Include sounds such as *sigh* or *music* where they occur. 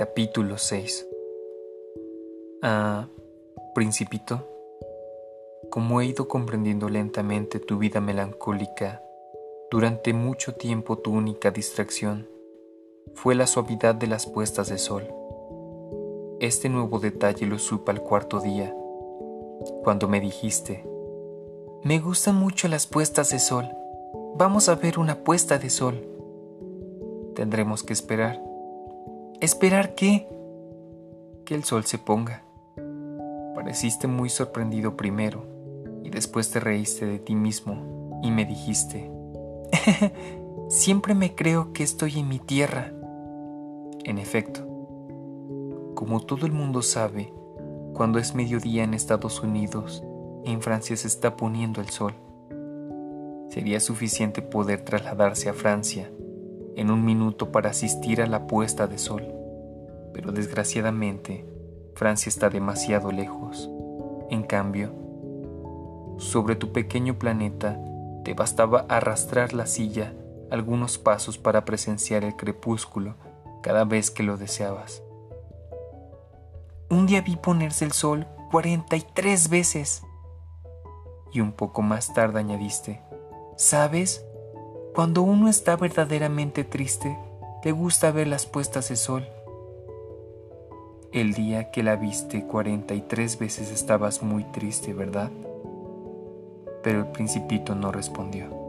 Capítulo 6 Ah, Principito, como he ido comprendiendo lentamente tu vida melancólica, durante mucho tiempo tu única distracción fue la suavidad de las puestas de sol. Este nuevo detalle lo supe al cuarto día, cuando me dijiste, me gustan mucho las puestas de sol, vamos a ver una puesta de sol. Tendremos que esperar. ¿Esperar qué? Que el sol se ponga. Pareciste muy sorprendido primero y después te reíste de ti mismo y me dijiste, *laughs* siempre me creo que estoy en mi tierra. En efecto, como todo el mundo sabe, cuando es mediodía en Estados Unidos, en Francia se está poniendo el sol. Sería suficiente poder trasladarse a Francia en un minuto para asistir a la puesta de sol, pero desgraciadamente Francia está demasiado lejos. En cambio, sobre tu pequeño planeta te bastaba arrastrar la silla algunos pasos para presenciar el crepúsculo cada vez que lo deseabas. Un día vi ponerse el sol 43 veces. Y un poco más tarde añadiste, ¿sabes? Cuando uno está verdaderamente triste, le gusta ver las puestas de sol. El día que la viste 43 veces estabas muy triste, ¿verdad? Pero el principito no respondió.